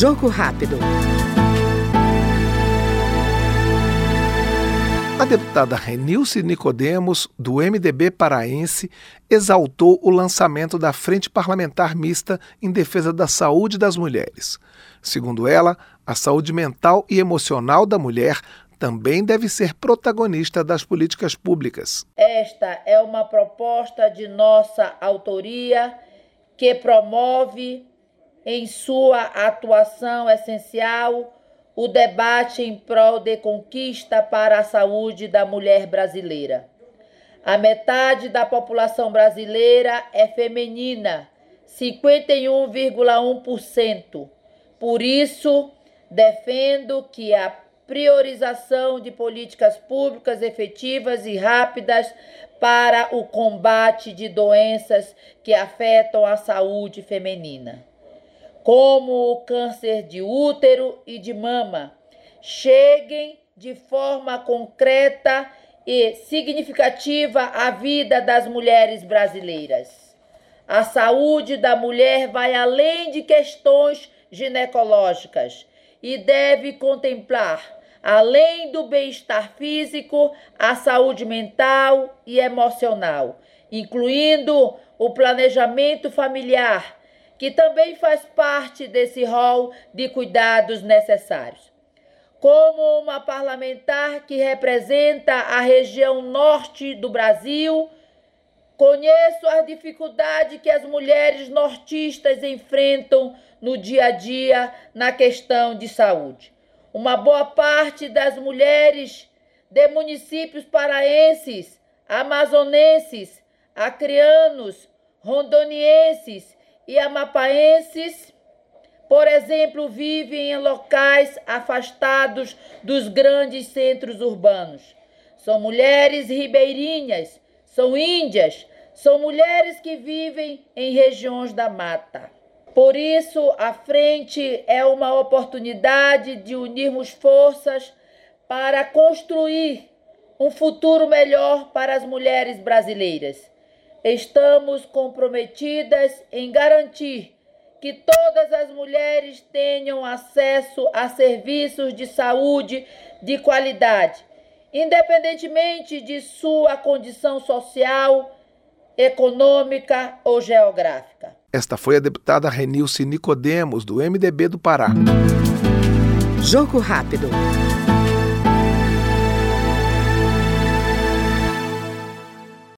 Jogo rápido. A deputada Renilce Nicodemos, do MDB paraense, exaltou o lançamento da Frente Parlamentar Mista em defesa da saúde das mulheres. Segundo ela, a saúde mental e emocional da mulher também deve ser protagonista das políticas públicas. Esta é uma proposta de nossa autoria que promove em sua atuação essencial o debate em prol de conquista para a saúde da mulher brasileira. A metade da população brasileira é feminina, 51,1%. Por isso, defendo que a priorização de políticas públicas efetivas e rápidas para o combate de doenças que afetam a saúde feminina como o câncer de útero e de mama, cheguem de forma concreta e significativa à vida das mulheres brasileiras. A saúde da mulher vai além de questões ginecológicas e deve contemplar, além do bem-estar físico, a saúde mental e emocional, incluindo o planejamento familiar que também faz parte desse rol de cuidados necessários. Como uma parlamentar que representa a região norte do Brasil, conheço as dificuldades que as mulheres nortistas enfrentam no dia a dia na questão de saúde. Uma boa parte das mulheres de municípios paraenses, amazonenses, acreanos, rondonienses e amapaenses, por exemplo, vivem em locais afastados dos grandes centros urbanos. São mulheres ribeirinhas, são índias, são mulheres que vivem em regiões da mata. Por isso, a frente é uma oportunidade de unirmos forças para construir um futuro melhor para as mulheres brasileiras. Estamos comprometidas em garantir que todas as mulheres tenham acesso a serviços de saúde de qualidade, independentemente de sua condição social, econômica ou geográfica. Esta foi a deputada Renilce Nicodemos, do MDB do Pará. Jogo rápido.